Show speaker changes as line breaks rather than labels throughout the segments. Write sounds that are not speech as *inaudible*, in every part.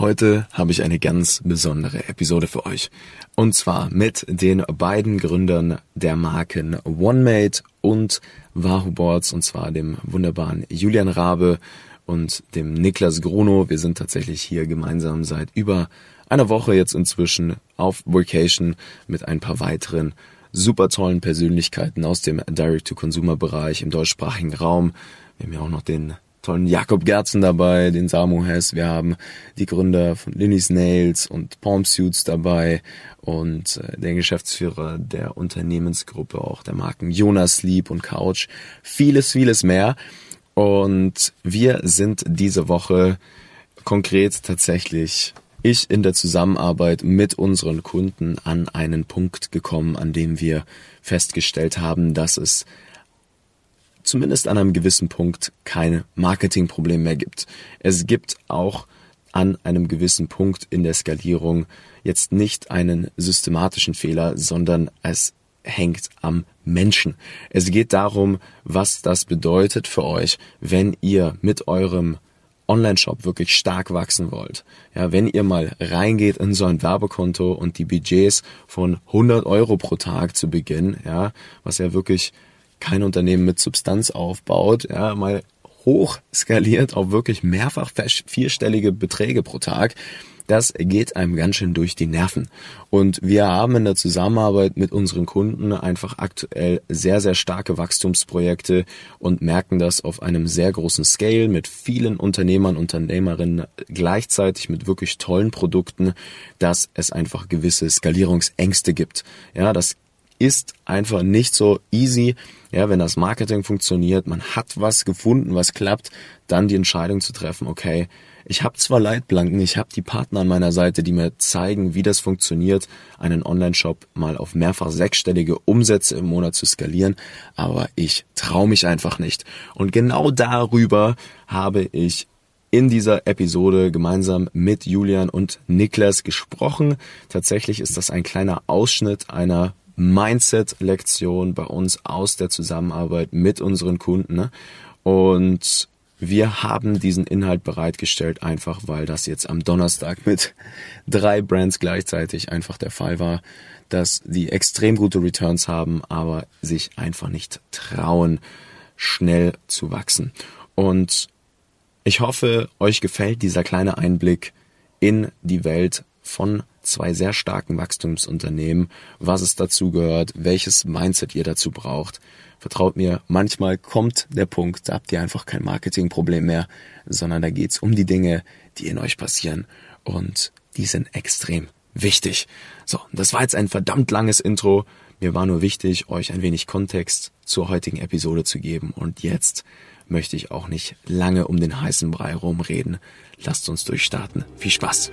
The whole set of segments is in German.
Heute habe ich eine ganz besondere Episode für euch. Und zwar mit den beiden Gründern der Marken OneMate und Wahoo Boards, und zwar dem wunderbaren Julian Rabe und dem Niklas Gruno. Wir sind tatsächlich hier gemeinsam seit über einer Woche jetzt inzwischen auf Vacation mit ein paar weiteren super tollen Persönlichkeiten aus dem Direct-to-Consumer-Bereich im deutschsprachigen Raum. Wir haben ja auch noch den tollen Jakob Gerzen dabei, den Samu Hess. Wir haben die Gründer von Linny's Nails und Palm Suits dabei und äh, der Geschäftsführer der Unternehmensgruppe, auch der Marken Jonas Sleep und Couch. Vieles, vieles mehr. Und wir sind diese Woche konkret tatsächlich ich in der Zusammenarbeit mit unseren Kunden an einen Punkt gekommen, an dem wir festgestellt haben, dass es zumindest an einem gewissen Punkt kein Marketingproblem mehr gibt. Es gibt auch an einem gewissen Punkt in der Skalierung jetzt nicht einen systematischen Fehler, sondern es hängt am Menschen. Es geht darum, was das bedeutet für euch, wenn ihr mit eurem Online-Shop wirklich stark wachsen wollt. Ja, wenn ihr mal reingeht in so ein Werbekonto und die Budgets von 100 Euro pro Tag zu Beginn, ja, was ja wirklich kein Unternehmen mit Substanz aufbaut, ja, mal hoch skaliert auf wirklich mehrfach vierstellige Beträge pro Tag, das geht einem ganz schön durch die Nerven. Und wir haben in der Zusammenarbeit mit unseren Kunden einfach aktuell sehr, sehr starke Wachstumsprojekte und merken das auf einem sehr großen Scale mit vielen Unternehmern, Unternehmerinnen gleichzeitig mit wirklich tollen Produkten, dass es einfach gewisse Skalierungsängste gibt. Ja, das ist einfach nicht so easy. Ja, wenn das Marketing funktioniert, man hat was gefunden, was klappt, dann die Entscheidung zu treffen, okay, ich habe zwar Leitplanken, ich habe die Partner an meiner Seite, die mir zeigen, wie das funktioniert, einen Online-Shop mal auf mehrfach sechsstellige Umsätze im Monat zu skalieren, aber ich traue mich einfach nicht. Und genau darüber habe ich in dieser Episode gemeinsam mit Julian und Niklas gesprochen. Tatsächlich ist das ein kleiner Ausschnitt einer Mindset-Lektion bei uns aus der Zusammenarbeit mit unseren Kunden. Ne? Und wir haben diesen Inhalt bereitgestellt, einfach weil das jetzt am Donnerstag mit drei Brands gleichzeitig einfach der Fall war, dass die extrem gute Returns haben, aber sich einfach nicht trauen, schnell zu wachsen. Und ich hoffe, euch gefällt dieser kleine Einblick in die Welt von zwei sehr starken Wachstumsunternehmen, was es dazu gehört, welches Mindset ihr dazu braucht. Vertraut mir, manchmal kommt der Punkt, da habt ihr einfach kein Marketingproblem mehr, sondern da geht's um die Dinge, die in euch passieren und die sind extrem wichtig. So, das war jetzt ein verdammt langes Intro. Mir war nur wichtig, euch ein wenig Kontext zur heutigen Episode zu geben und jetzt möchte ich auch nicht lange um den heißen Brei rumreden. Lasst uns durchstarten. Viel Spaß!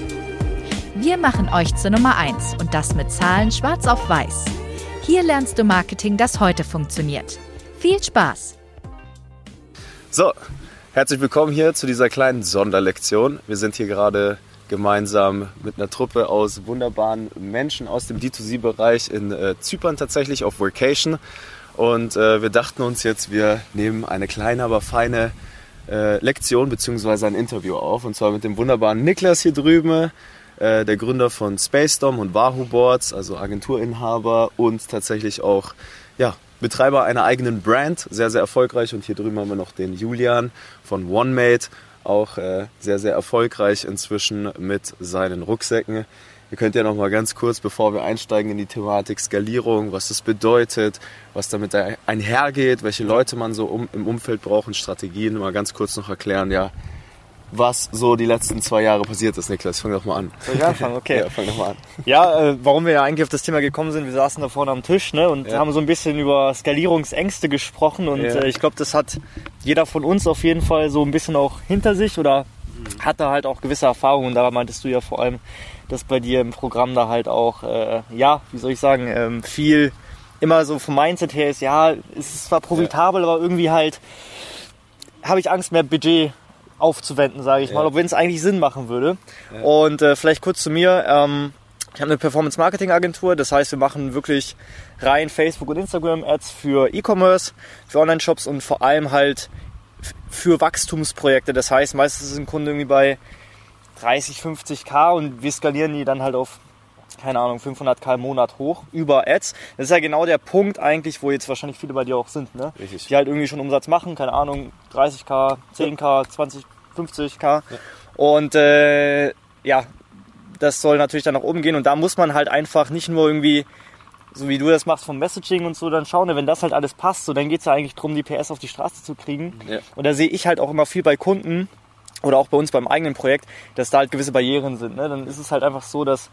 Wir machen euch zur Nummer 1 und das mit Zahlen schwarz auf weiß. Hier lernst du Marketing, das heute funktioniert. Viel Spaß!
So, herzlich willkommen hier zu dieser kleinen Sonderlektion. Wir sind hier gerade gemeinsam mit einer Truppe aus wunderbaren Menschen aus dem D2C-Bereich in äh, Zypern tatsächlich auf Vacation. Und äh, wir dachten uns jetzt, wir nehmen eine kleine, aber feine äh, Lektion bzw. ein Interview auf. Und zwar mit dem wunderbaren Niklas hier drüben, äh, der Gründer von Spacedom und Wahoo Boards, also Agenturinhaber und tatsächlich auch ja, Betreiber einer eigenen Brand, sehr, sehr erfolgreich. Und hier drüben haben wir noch den Julian von OneMate, auch äh, sehr, sehr erfolgreich inzwischen mit seinen Rucksäcken. Ihr könnt ja noch mal ganz kurz, bevor wir einsteigen in die Thematik Skalierung, was das bedeutet, was damit einhergeht, welche Leute man so um, im Umfeld braucht Strategien, mal ganz kurz noch erklären, ja, was so die letzten zwei Jahre passiert ist, Niklas. Fang doch mal an.
Soll ich anfangen? Okay. *laughs* ja, fang doch mal an. Ja, äh, warum wir ja eigentlich auf das Thema gekommen sind, wir saßen da vorne am Tisch ne, und ja. haben so ein bisschen über Skalierungsängste gesprochen und ja. äh, ich glaube, das hat jeder von uns auf jeden Fall so ein bisschen auch hinter sich oder mhm. hatte halt auch gewisse Erfahrungen. Und da meintest du ja vor allem, dass bei dir im Programm da halt auch, äh, ja, wie soll ich sagen, ähm, viel immer so vom Mindset her ist, ja, es ist zwar profitabel, ja. aber irgendwie halt habe ich Angst, mehr Budget aufzuwenden, sage ich ja. mal, wenn es eigentlich Sinn machen würde. Ja. Und äh, vielleicht kurz zu mir. Ähm, ich habe eine Performance Marketing Agentur, das heißt, wir machen wirklich rein Facebook und Instagram Ads für E-Commerce, für Online-Shops und vor allem halt für Wachstumsprojekte. Das heißt, meistens ist ein Kunde irgendwie bei 30, 50k und wir skalieren die dann halt auf keine Ahnung, 500k im Monat hoch über Ads. Das ist ja genau der Punkt eigentlich, wo jetzt wahrscheinlich viele bei dir auch sind, ne? Richtig. Die halt irgendwie schon Umsatz machen, keine Ahnung, 30k, 10k, 20, 50k. Ja. Und äh, ja, das soll natürlich dann nach oben gehen und da muss man halt einfach nicht nur irgendwie so wie du das machst vom Messaging und so, dann schauen, ne, wenn das halt alles passt, so dann geht es ja eigentlich darum, die PS auf die Straße zu kriegen. Ja. Und da sehe ich halt auch immer viel bei Kunden oder auch bei uns beim eigenen Projekt, dass da halt gewisse Barrieren sind. Ne? Dann ist es halt einfach so, dass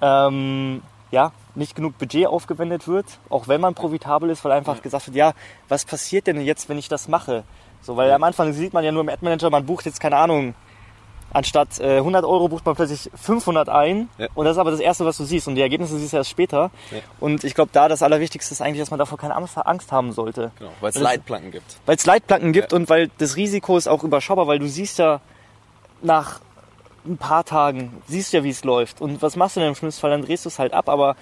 ähm, ja, nicht genug Budget aufgewendet wird, auch wenn man profitabel ist, weil einfach ja. gesagt wird, ja, was passiert denn jetzt, wenn ich das mache? So, weil am Anfang sieht man ja nur im Ad Manager, man bucht jetzt keine Ahnung anstatt äh, 100 Euro bucht man plötzlich 500 ein. Ja. Und das ist aber das Erste, was du siehst. Und die Ergebnisse siehst du erst später. Ja. Und ich glaube, da das Allerwichtigste ist eigentlich, dass man davor keine Angst haben sollte.
Genau, weil es Leitplanken gibt.
Weil es Leitplanken gibt ja. und weil das Risiko ist auch überschaubar, weil du siehst ja nach ein paar Tagen, siehst ja, wie es läuft. Und was machst du denn im schlimmsten Fall? Dann drehst du es halt ab. Aber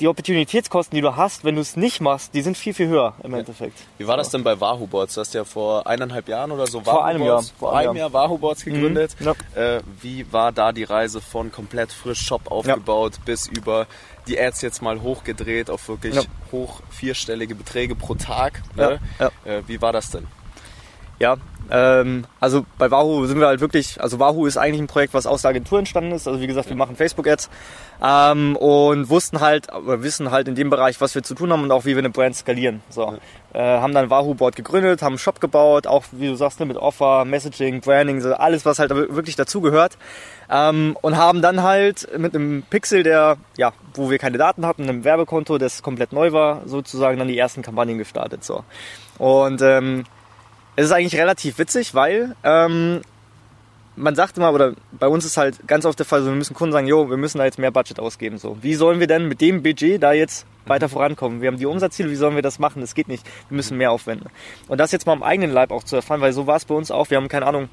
die Opportunitätskosten, die du hast, wenn du es nicht machst, die sind viel, viel höher im ja. Endeffekt.
Wie war das denn bei Wahoo Boards? Du hast ja vor eineinhalb Jahren oder so
vor einem Jahr.
vor einem Jahr Wahoo Boards gegründet. Mhm. Ja. Äh, wie war da die Reise von komplett frisch Shop aufgebaut ja. bis über die Ads jetzt mal hochgedreht auf wirklich hoch vierstellige Beträge pro Tag? Ne? Äh, wie war das denn?
Ja, ähm, also bei Wahoo sind wir halt wirklich, also Wahoo ist eigentlich ein Projekt, was aus der Agentur entstanden ist. Also wie gesagt, wir machen Facebook-Ads ähm, und wussten halt, oder wissen halt in dem Bereich, was wir zu tun haben und auch wie wir eine Brand skalieren. So. Äh, haben dann Wahoo Board gegründet, haben einen Shop gebaut, auch wie du sagst, ne, mit Offer, Messaging, Branding, so alles, was halt wirklich dazugehört. Ähm, und haben dann halt mit einem Pixel, der, ja, wo wir keine Daten hatten, einem Werbekonto, das komplett neu war, sozusagen dann die ersten Kampagnen gestartet. So. Und ähm, es ist eigentlich relativ witzig, weil ähm, man sagt immer, oder bei uns ist halt ganz oft der Fall, so, wir müssen Kunden sagen, jo, wir müssen da jetzt mehr Budget ausgeben. So, wie sollen wir denn mit dem Budget da jetzt weiter mhm. vorankommen? Wir haben die Umsatzziele, wie sollen wir das machen? Das geht nicht. Wir müssen mehr aufwenden. Und das jetzt mal am eigenen Leib auch zu erfahren, weil so war es bei uns auch. Wir haben keine Ahnung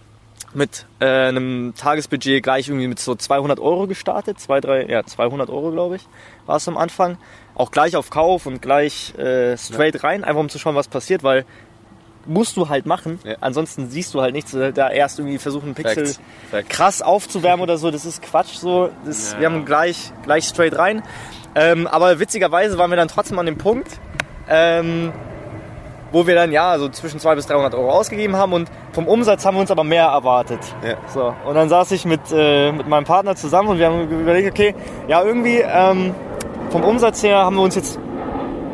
mit äh, einem Tagesbudget gleich irgendwie mit so 200 Euro gestartet, zwei, drei, ja 200 Euro glaube ich, war es am Anfang. Auch gleich auf Kauf und gleich äh, straight ja. rein, einfach um zu schauen, was passiert, weil musst du halt machen. Ja. Ansonsten siehst du halt nichts. Da erst irgendwie versuchen, Pixel Fact. Fact. krass aufzuwärmen oder so. Das ist Quatsch so. Das, ja. Wir haben gleich, gleich straight rein. Ähm, aber witzigerweise waren wir dann trotzdem an dem Punkt, ähm, wo wir dann ja so zwischen 200 bis 300 Euro ausgegeben haben und vom Umsatz haben wir uns aber mehr erwartet. Ja. So. Und dann saß ich mit, äh, mit meinem Partner zusammen und wir haben überlegt, okay, ja irgendwie ähm, vom Umsatz her haben wir uns jetzt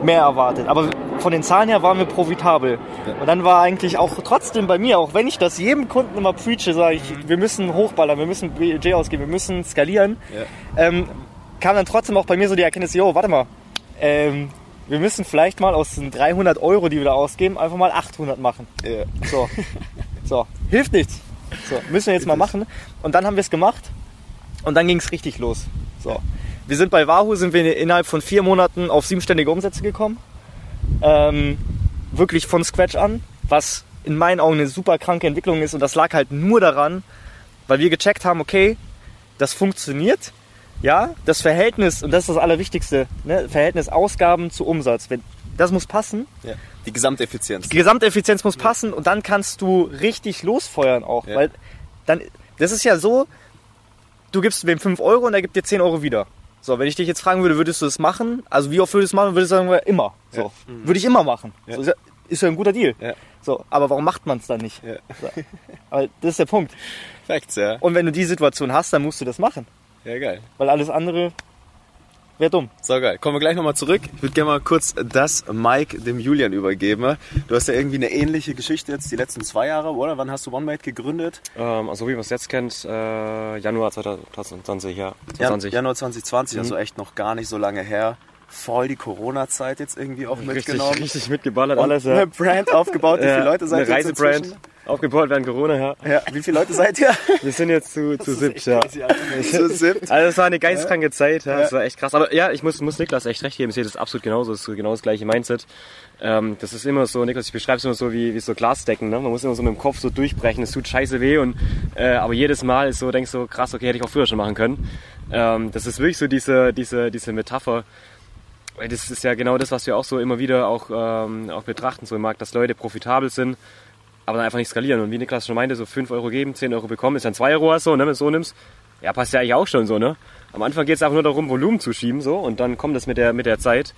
mehr erwartet. Aber von den Zahlen her waren wir profitabel. Und dann war eigentlich auch trotzdem bei mir, auch wenn ich das jedem Kunden immer preache, sage ich, mhm. wir müssen hochballern, wir müssen Budget ausgeben, wir müssen skalieren, ja. ähm, kam dann trotzdem auch bei mir so die Erkenntnis, jo, warte mal, ähm, wir müssen vielleicht mal aus den 300 Euro, die wir da ausgeben, einfach mal 800 machen. Ja. So. *laughs* so, hilft nichts. So, müssen wir jetzt mal machen. Und dann haben wir es gemacht und dann ging es richtig los. So. Wir sind bei Wahoo, sind wir innerhalb von vier Monaten auf siebenständige Umsätze gekommen. Ähm, wirklich von Scratch an, was in meinen Augen eine super kranke Entwicklung ist. Und das lag halt nur daran, weil wir gecheckt haben, okay, das funktioniert. Ja, das Verhältnis, und das ist das Allerwichtigste, ne, Verhältnis Ausgaben zu Umsatz. Wenn, das muss passen.
Ja. Die Gesamteffizienz.
Die Gesamteffizienz muss passen und dann kannst du richtig losfeuern auch. Ja. Weil dann, das ist ja so, du gibst wem 5 Euro und er gibt dir 10 Euro wieder. So, wenn ich dich jetzt fragen würde, würdest du das machen? Also wie oft würdest du es machen? Würde ich sagen, immer. So. Ja. Mhm. Würde ich immer machen. Ja. So, ist ja ein guter Deal. Ja. So, aber warum macht man es dann nicht? Ja. So. Aber das ist der Punkt.
Facts, ja.
Und wenn du die Situation hast, dann musst du das machen.
Ja, geil.
Weil alles andere Wäre dumm.
So geil. Kommen wir gleich nochmal zurück. Ich würde gerne mal kurz das Mike dem Julian übergeben. Du hast ja irgendwie eine ähnliche Geschichte jetzt die letzten zwei Jahre, oder? Wann hast du OneMate gegründet?
Ähm, also wie man es jetzt kennt, äh, Januar 2020, ja.
2020. Januar 2020, also mhm. also echt noch gar nicht so lange her. Voll die Corona-Zeit jetzt irgendwie auch
richtig,
mitgenommen.
Richtig mitgeballert alles, ja.
Eine Brand aufgebaut. Wie viele Leute seid
ihr Eine Reisebrand. Aufgebaut während Corona, ja.
Ja, wie viele Leute seid ihr?
Wir sind jetzt zu, zu siebt, ja. *laughs*
Zu siebt.
Also es war eine geistkranke Zeit, ja. Das war echt krass. Aber ja, ich muss, muss Niklas echt recht geben, ich sehe das absolut genauso, das ist genau das gleiche Mindset. Ähm, das ist immer so, Niklas, ich beschreibe es immer so wie, wie so Glasdecken, ne? Man muss immer so mit dem Kopf so durchbrechen, es tut scheiße weh und äh, aber jedes Mal ist so, denkst du, so, krass, okay, hätte ich auch früher schon machen können. Ähm, das ist wirklich so diese, diese, diese Metapher. Weil Das ist ja genau das, was wir auch so immer wieder auch, ähm, auch betrachten, so im Markt, dass Leute profitabel sind, aber dann einfach nicht skalieren. Und wie Niklas schon meinte, so 5 Euro geben, 10 Euro bekommen, ist dann 2 Euro so, ne, wenn du so nimmst. Ja, passt ja eigentlich auch schon so, ne? Am Anfang geht es einfach nur darum, Volumen zu schieben, so, und dann kommt das mit der, mit der Zeit.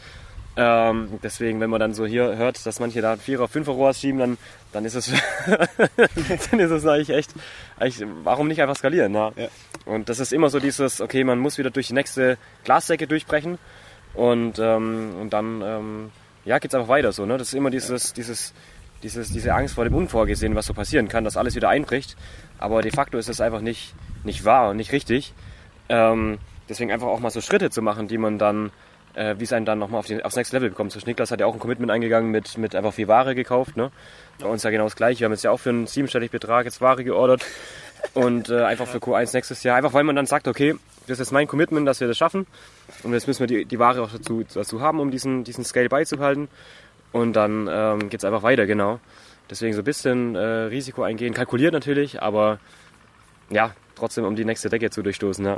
Ähm, deswegen, wenn man dann so hier hört, dass manche da 4 oder 5 Euro schieben, dann, dann ist es, *laughs* dann ist es eigentlich echt, eigentlich, warum nicht einfach skalieren, ne?
Ja.
Und das ist immer so dieses, okay, man muss wieder durch die nächste Glasdecke durchbrechen und, ähm, und dann, ähm, ja, geht's einfach weiter so, ne? Das ist immer dieses, dieses, dieses, diese Angst vor dem Unvorgesehenen, was so passieren kann, dass alles wieder einbricht. Aber de facto ist es einfach nicht, nicht wahr und nicht richtig. Ähm, deswegen einfach auch mal so Schritte zu machen, die man dann, äh, wie es einen dann nochmal auf aufs nächste Level bekommt. So Niklas hat ja auch ein Commitment eingegangen mit, mit einfach viel Ware gekauft. Ne? Bei uns ja genau das gleiche. Wir haben jetzt ja auch für einen siebenstelligen Betrag jetzt Ware geordert. Und äh, einfach für Q1 nächstes Jahr. Einfach weil man dann sagt, okay, das ist mein Commitment, dass wir das schaffen. Und jetzt müssen wir die, die Ware auch dazu, dazu haben, um diesen, diesen Scale beizubehalten. Und dann ähm, geht es einfach weiter, genau. Deswegen so ein bisschen äh, Risiko eingehen, kalkuliert natürlich, aber ja, trotzdem um die nächste Decke zu durchstoßen, ja.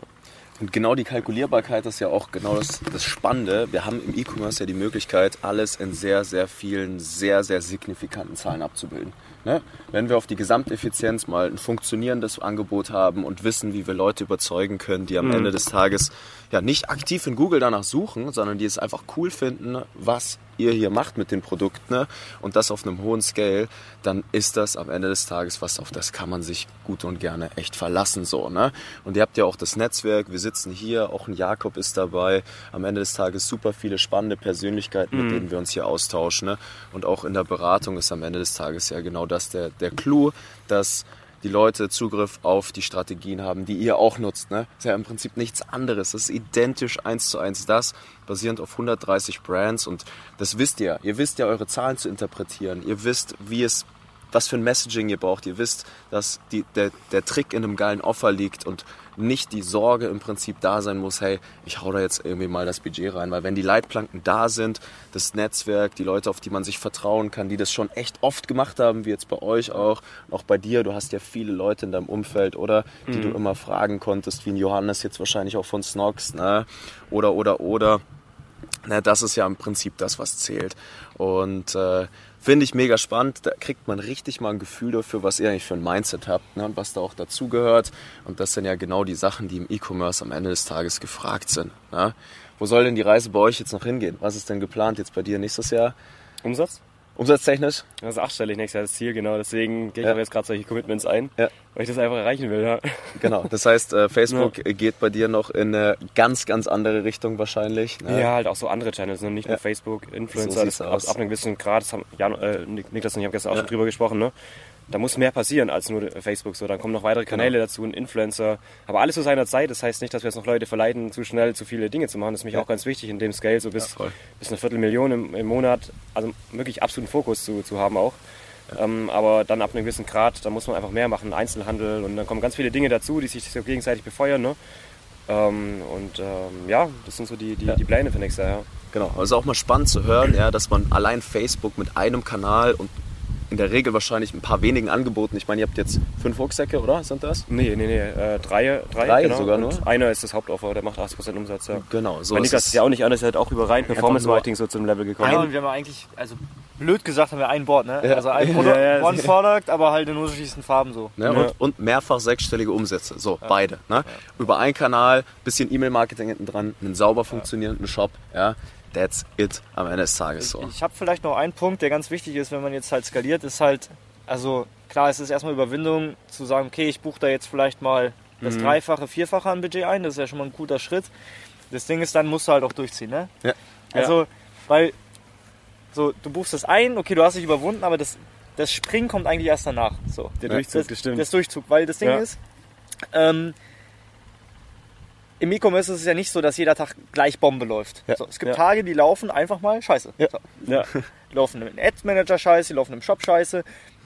Und genau die Kalkulierbarkeit ist ja auch genau das, das Spannende. Wir haben im E-Commerce ja die Möglichkeit, alles in sehr, sehr vielen, sehr, sehr signifikanten Zahlen abzubilden. Ne? Wenn wir auf die Gesamteffizienz mal ein funktionierendes Angebot haben und wissen, wie wir Leute überzeugen können, die am
Mhm.
Ende des Tages ja nicht aktiv in Google danach suchen, sondern die es einfach cool finden, was ihr hier macht mit den Produkten ne? und das auf einem hohen Scale, dann ist das am Ende des Tages was, auf das kann man sich gut und gerne echt verlassen. So, ne? Und ihr habt ja auch das Netzwerk, wir sitzen hier, auch ein Jakob ist dabei, am Ende des Tages super viele spannende Persönlichkeiten, mit denen wir uns hier austauschen. Ne? Und auch in der Beratung ist am Ende des Tages ja genau das der, der Clou, dass die Leute Zugriff auf die Strategien haben, die ihr auch nutzt. Ne? Ist ja im Prinzip nichts anderes. Das ist identisch eins zu eins das, basierend auf 130 Brands. Und das wisst ihr. Ihr wisst ja, eure Zahlen zu interpretieren. Ihr wisst, wie es, was für ein Messaging ihr braucht. Ihr wisst, dass die, der, der Trick in einem geilen Offer liegt und nicht die Sorge im Prinzip da sein muss, hey, ich hau da jetzt irgendwie mal das Budget rein. Weil wenn die Leitplanken da sind, das Netzwerk, die Leute, auf die man sich vertrauen kann, die das schon echt oft gemacht haben, wie jetzt bei euch auch, und auch bei dir, du hast ja viele Leute in deinem Umfeld, oder, die du immer fragen konntest, wie ein Johannes jetzt wahrscheinlich auch von Snox, ne? Oder, oder, oder. Na, das ist ja im Prinzip das, was zählt. Und äh, finde ich mega spannend. Da kriegt man richtig mal ein Gefühl dafür, was ihr eigentlich für ein Mindset habt ne? und was da auch dazugehört. Und das sind ja genau die Sachen, die im E-Commerce am Ende des Tages gefragt sind. Ne? Wo soll denn die Reise bei euch jetzt noch hingehen? Was ist denn geplant jetzt bei dir nächstes Jahr?
Umsatz?
Umsatztechnisch?
Das ist achtstellig nächstes Jahr das Ziel, genau. Deswegen gehe ich
Ja.
aber jetzt gerade solche Commitments ein,
Ja.
weil ich das einfach erreichen will, ja.
Genau. Das heißt, äh, Facebook geht bei dir noch in eine ganz, ganz andere Richtung wahrscheinlich. Ne?
Ja, halt auch so andere Channels, ne? nicht
Ja.
nur Facebook,
So
Influencer,
sieht's
das ab, ab einem gewissen Grad, das haben Jan, äh, Niklas und ich haben gestern auch
Ja.
schon drüber gesprochen, ne? Da muss mehr passieren als nur Facebook. So, dann kommen noch weitere Kanäle
Genau.
dazu, ein Influencer. Aber alles zu seiner Zeit. Das heißt nicht, dass wir jetzt noch Leute verleiten, zu schnell zu viele Dinge zu machen. Das ist mich
Ja.
auch ganz wichtig in dem Scale, so bis,
Ja,
bis eine Viertelmillion im, im Monat. Also wirklich absoluten Fokus zu, zu haben auch. Ähm, aber dann ab einem gewissen Grad, da muss man einfach mehr machen, Einzelhandel und dann kommen ganz viele Dinge dazu, die sich so gegenseitig befeuern. Ne? Ähm, und ähm, ja, das sind so die, die,
Ja.
die Pläne für nächstes Jahr. Ja.
Genau, also auch mal spannend zu hören, ja, dass man allein Facebook mit einem Kanal und in der Regel wahrscheinlich ein paar wenigen Angeboten, ich meine, ihr habt jetzt fünf Rucksäcke, oder? Sind das?
Nee, nee, nee, äh, drei, drei,
Drei
genau.
sogar
und
nur?
Einer ist das Hauptoffer, der macht 80% Umsatz. Ja.
Genau, so ist
Niklas ist ja auch nicht anders, er hat auch über rein Performance
nur-
Marketing so zum Level gekommen.
Ja, und wir haben eigentlich, also blöd gesagt, haben wir ein Board, ne?
Ja.
Also ein Produkt,
ja,
One
ja.
Product, aber halt in unterschiedlichsten Farben so.
Ne?
Ja.
Und, und mehrfach sechsstellige Umsätze. So, beide. Ne? Über einen Kanal, bisschen E-Mail-Marketing hinten dran, einen sauber funktionierenden Shop. Ja? That's it am Ende des Tages so.
Ich habe vielleicht noch einen Punkt, der ganz wichtig ist, wenn man jetzt halt skaliert, ist halt, also klar, es ist erstmal Überwindung zu sagen, okay, ich buche da jetzt vielleicht mal das
Mhm.
Dreifache, Vierfache an Budget ein, das ist ja schon mal ein guter Schritt. Das Ding ist, dann musst du halt auch durchziehen, ne?
Ja.
Also, weil, so, du buchst das ein, okay, du hast dich überwunden, aber das, das Springen kommt eigentlich erst danach. So.
Der
Ja.
Durchzug,
das,
das stimmt.
Das Durchzug, weil das Ding
Ja.
ist, ähm, im E-Commerce ist es ja nicht so, dass jeder Tag gleich Bombe läuft.
Ja.
So, es gibt
Ja.
Tage, die laufen einfach mal scheiße.
Ja.
So.
ja. *laughs*
Die laufen im Ads-Manager scheiße, die laufen im Shop scheiße.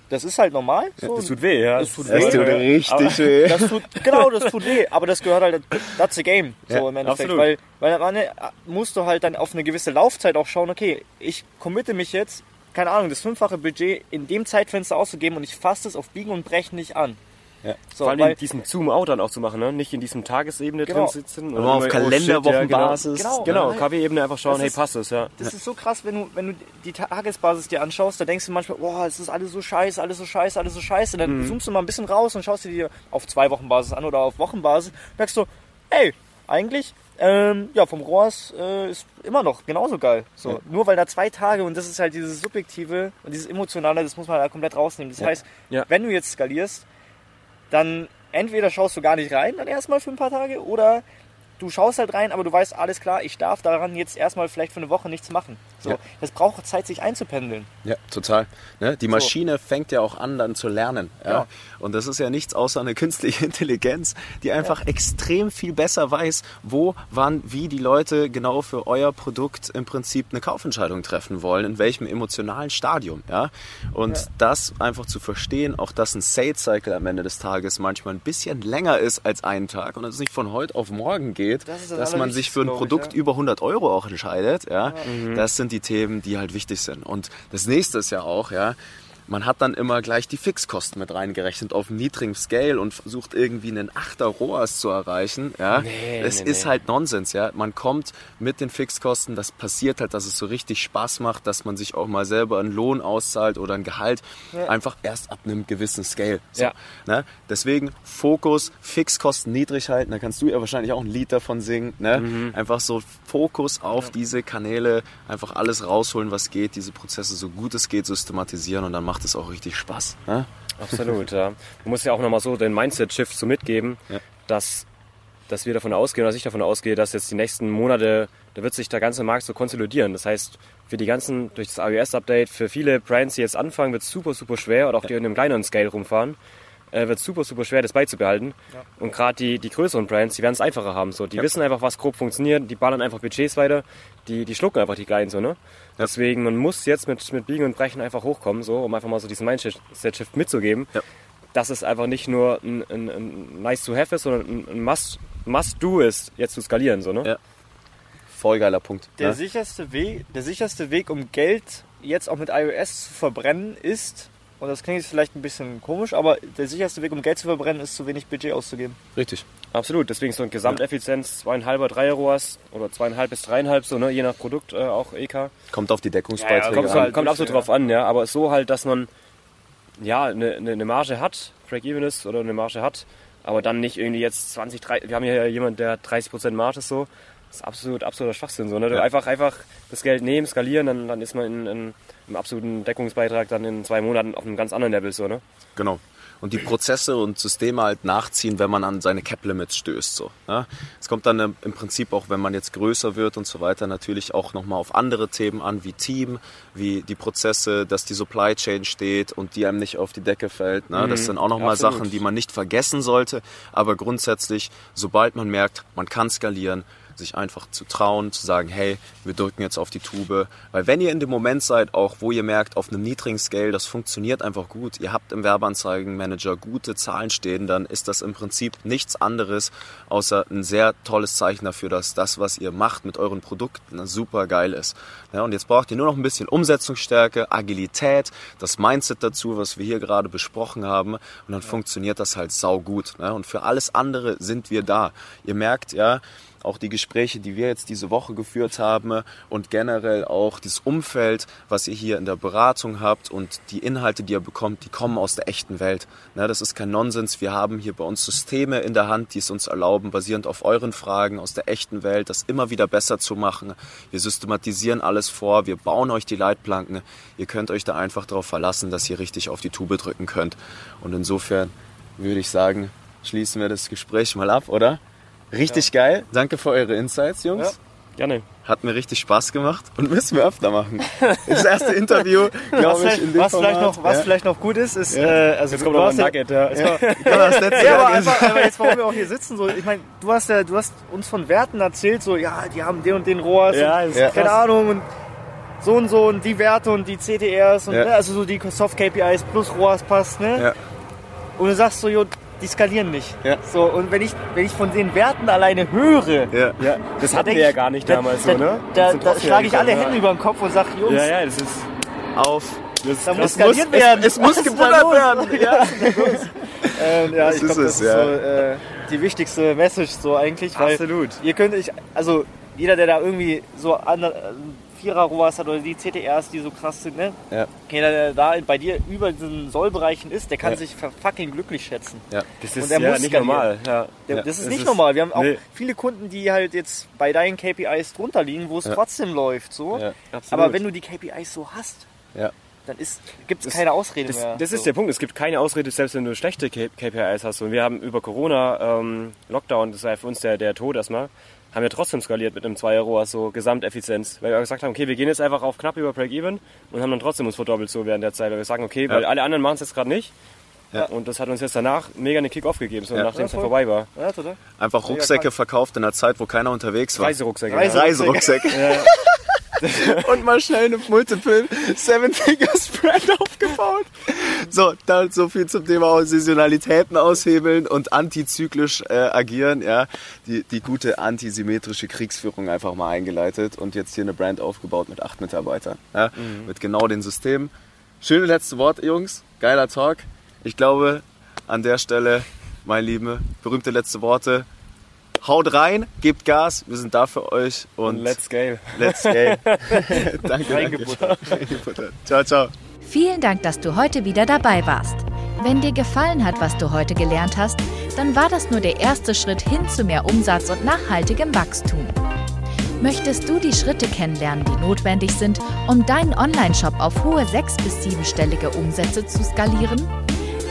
das ist halt normal. So.
Das tut weh, ja.
Das tut
Das
weh.
tut richtig *laughs* weh.
Das tut, genau, das tut weh, aber das gehört halt, that's the game, so
Ja,
im Endeffekt.
absolut.
Weil, weil am Ende musst du halt dann auf eine gewisse Laufzeit auch schauen, okay, ich committe mich jetzt, keine Ahnung, das fünffache Budget in dem Zeitfenster auszugeben und ich fasse es auf Biegen und Brechen nicht an.
Ja.
So,
Vor allem diesen Zoom-Out dann auch zu machen, ne? nicht in diesem Tagesebene
Genau.
drin sitzen.
Aber auf Kalenderwochenbasis.
Ja, genau,
Genau.
genau KW-Ebene einfach schauen,
Das
hey,
ist-
passt es, ja.
das ist so krass, wenn du, wenn du die Tagesbasis dir anschaust, da denkst du manchmal, boah, es ist alles so scheiße, alles so scheiße, alles so scheiße. Und dann
Mhm.
zoomst du mal ein bisschen raus und schaust dir die auf zwei Wochen Basis an oder auf Wochenbasis. Merkst du, ey, eigentlich, ähm, ja, vom ROAS äh, ist immer noch genauso geil. So,
Ja.
Nur weil da zwei Tage und das ist halt dieses Subjektive und dieses Emotionale, das muss man halt komplett rausnehmen. Das
Ja.
heißt,
Ja.
wenn du jetzt skalierst, dann entweder schaust du gar nicht rein, dann erstmal für ein paar Tage, oder du schaust halt rein, aber du weißt, alles klar, ich darf daran jetzt erstmal vielleicht für eine Woche nichts machen. So,
Ja.
Das braucht Zeit, sich einzupendeln.
Ja, total. Ne? Die Maschine fängt ja auch an, dann zu lernen. Ja?
Ja.
Und das ist ja nichts außer eine *laughs* künstliche Intelligenz, die einfach extrem viel besser weiß, wo, wann, wie die Leute genau für euer Produkt im Prinzip eine Kaufentscheidung treffen wollen, in welchem emotionalen Stadium. Ja? Und
Ja.
das einfach zu verstehen, auch dass ein Sales Cycle am Ende des Tages manchmal ein bisschen länger ist als einen Tag und es nicht von heute auf morgen geht,
Das das
dass man sich für ein Produkt
ja.
über 100 Euro auch entscheidet. Ja? Das sind die Themen, die halt wichtig sind. Und das nächste ist ja auch, ja, man hat dann immer gleich die Fixkosten mit reingerechnet auf einem niedrigen Scale und versucht irgendwie einen Achter ROAS zu erreichen. Ja,
Nee,
es
nee,
ist
nee.
halt Nonsens. Ja, man kommt mit den Fixkosten. Das passiert halt, dass es so richtig Spaß macht, dass man sich auch mal selber einen Lohn auszahlt oder ein Gehalt einfach erst ab einem gewissen Scale. So,
Ja.
ne? Deswegen Fokus, Fixkosten niedrig halten. Da kannst du ja wahrscheinlich auch ein Lied davon singen. Ne?
Mhm.
Einfach so Fokus auf diese Kanäle, einfach alles rausholen, was geht, diese Prozesse so gut es geht systematisieren und dann macht es auch richtig Spaß. Ne?
Absolut, ja. Man muss ja auch nochmal so den Mindset-Shift so mitgeben,
Ja.
dass, dass wir davon ausgehen, oder ich davon ausgehe, dass jetzt die nächsten Monate, da wird sich der ganze Markt so konsolidieren. Das heißt, für die ganzen, durch das iOS-Update, für viele Brands, die jetzt anfangen, wird es super, super schwer, oder auch die in einem kleineren Scale rumfahren, äh, wird super, super schwer, das beizubehalten. Und gerade die, die größeren Brands, die werden es einfacher haben. So. Die wissen einfach, was grob funktioniert, die ballern einfach Budgets weiter, die, die schlucken einfach die Kleinen so, ne? Deswegen, man muss jetzt mit, mit Biegen und Brechen einfach hochkommen, so, um einfach mal so diesen Mindset-Shift mitzugeben.
Ja.
Dass es einfach nicht nur ein, ein, ein nice to have ist, sondern ein, ein must, must do ist, jetzt zu skalieren, so, ne?
Ja. Voll geiler Punkt.
Der,
ne?
sicherste Weg, der sicherste Weg, um Geld jetzt auch mit iOS zu verbrennen, ist, und das klingt jetzt vielleicht ein bisschen komisch, aber der sicherste Weg, um Geld zu verbrennen, ist, zu wenig Budget auszugeben.
Richtig.
Absolut, deswegen so eine Gesamteffizienz, zweieinhalber, drei ROAS oder zweieinhalb bis dreieinhalb, so, ne? Je nach Produkt äh, auch EK.
Kommt auf die Deckungsbeiträge
Ja, ja,
Kommt,
an.
so-
halt, kommt absolut
ja.
drauf an, ja. Aber so halt, dass man ja eine, eine, eine Marge hat, Break-Even ist oder eine Marge hat, aber dann nicht irgendwie jetzt 20, 30, wir haben hier jemand, der hat 30% Marge ist so. Das ist absolut, absoluter Schwachsinn. So, ne? Du
Ja.
Einfach, einfach das Geld nehmen, skalieren, dann, dann ist man in, in, im absoluten Deckungsbeitrag dann in zwei Monaten auf einem ganz anderen Level. So, ne?
Genau. Und die Prozesse und Systeme halt nachziehen, wenn man an seine Cap-Limits stößt. So, ne? Es kommt dann ähm, im Prinzip auch, wenn man jetzt größer wird und so weiter, natürlich auch nochmal auf andere Themen an, wie Team, wie die Prozesse, dass die Supply Chain steht und die einem nicht auf die Decke fällt. Ne? Das sind auch nochmal. Sachen, die man nicht vergessen sollte. Aber grundsätzlich, sobald man merkt, man kann skalieren, sich einfach zu trauen, zu sagen, hey, wir drücken jetzt auf die Tube. Weil wenn ihr in dem Moment seid, auch wo ihr merkt, auf einem niedrigen Scale, das funktioniert einfach gut, ihr habt im Werbeanzeigenmanager gute Zahlen stehen, dann ist das im Prinzip nichts anderes, außer ein sehr tolles Zeichen dafür, dass das, was ihr macht mit euren Produkten, super geil ist. Ja, und jetzt braucht ihr nur noch ein bisschen Umsetzungsstärke, Agilität, das Mindset dazu, was wir hier gerade besprochen haben. Und dann funktioniert das halt saugut. Ne? Und für alles andere sind wir da. Ihr merkt ja, auch die Gespräche, die wir jetzt diese Woche geführt haben und generell auch das Umfeld, was ihr hier in der Beratung habt und die Inhalte, die ihr bekommt, die kommen aus der echten Welt. Das ist kein Nonsens. Wir haben hier bei uns Systeme in der Hand, die es uns erlauben, basierend auf euren Fragen aus der echten Welt, das immer wieder besser zu machen. Wir systematisieren alles vor, wir bauen euch die Leitplanken. Ihr könnt euch da einfach darauf verlassen, dass ihr richtig auf die Tube drücken könnt. Und insofern würde ich sagen, schließen wir das Gespräch mal ab, oder? Richtig geil. Danke für eure Insights, Jungs.
Ja.
Gerne.
Hat mir richtig Spaß gemacht und müssen wir öfter machen. *laughs* Das erste Interview,
Was,
glaube ich,
vielleicht,
in dem
was, vielleicht, noch, was
ja.
vielleicht noch gut ist, ist,
Ja.
äh, also
Jetzt kommt noch ein
ja,
Nugget, ja.
Ja, das letzte *laughs*
Nee, aber, einfach, aber jetzt, warum wir auch hier sitzen, so, ich meine, du hast ja, du hast uns von Werten erzählt, so, ja, die haben den und den ROAS,
Ja,
und,
Ja.
keine. Ahnung, und so und so und die Werte und die CTRs und
Ja.
ne, also so die Soft KPIs plus ROAS passt, ne?
Ja.
Und du sagst so, jo, die skalieren nicht.
Ja.
So, und wenn ich, wenn ich von den Werten alleine höre,
Ja.
Ja, das
da
hatten
denk
wir ja gar nicht
da,
damals
da,
so, ne?
Da, da schlage ich alle Hände über den Kopf und sag, Jungs,
Ja, ja, das ist.
Auf.
Das,
da muss
Es muss-
skaliert werden.
es- es muss
los?
werden. *laughs*
Ja. ähm, ja,
Das
ich glaube,
ist es,
das ist
ja.
so äh, die wichtigste Message so eigentlich. Weil
Absolut.
Ihr könnt euch, also jeder, der da irgendwie so an, äh, Vierer ROAS hat oder die CTRs, die so krass sind, ne?
Ja.
Jeder, der da bei dir über diesen Sollbereichen ist, der kann
Ja.
sich fucking glücklich schätzen.
Ja.
Das
Und
ist ja nicht
skalieren.
normal. Ja.
Der,
Ja,
das ist
es
nicht
ist-
normal. Wir haben auch
nee.
viele Kunden, die halt jetzt bei deinen KPIs drunter liegen, wo es
Ja.
trotzdem läuft. So.
Ja.
Aber wenn du die KPIs so hast,
Ja.
dann gibt es keine Ausrede
Das,
mehr.
das ist
so.
der Punkt. Es gibt keine Ausrede, selbst wenn du schlechte KPIs hast. Und wir haben über Corona, ähm, Lockdown, das war für uns der, der Tod erstmal, haben wir trotzdem skaliert mit einem 2 Euro, so Gesamteffizienz. Weil wir gesagt haben, okay, wir gehen jetzt einfach auf knapp über Break-Even und haben dann trotzdem uns verdoppelt so während der Zeit. Weil wir sagen, okay, weil alle anderen machen es jetzt gerade nicht.
Ja.
Und das hat uns jetzt danach mega eine Kick-Off gegeben, so
Ja.
nachdem
Ja,
es dann vorbei war.
Ja, total.
Einfach Rucksäcke verkauft in einer Zeit, wo keiner unterwegs war.
Reiserucksäcke.
Reise-
Reiserucksäcke. *laughs* *laughs* Und mal schnell eine Multiple Seven Finger Spread aufgebaut. So, dann so viel zum Thema Saisonalitäten aushebeln und antizyklisch äh, agieren. Ja, die, die gute antisymmetrische Kriegsführung einfach mal eingeleitet und jetzt hier eine Brand aufgebaut mit acht Mitarbeitern. Ja, Mit genau den Systemen. Schöne letzte Wort, Jungs. Geiler Talk. Ich glaube, an der Stelle, mein Liebe, berühmte letzte Worte. Haut rein, gebt Gas, wir sind da für euch
und, let's scale.
let's go. *laughs* danke, danke.
Reingebuttert.
Reingebuttert. Ciao, ciao.
Vielen Dank, dass du heute wieder dabei warst. Wenn dir gefallen hat, was du heute gelernt hast, dann war das nur der erste Schritt hin zu mehr Umsatz und nachhaltigem Wachstum. Möchtest du die Schritte kennenlernen, die notwendig sind, um deinen Online-Shop auf hohe sechs- bis siebenstellige Umsätze zu skalieren?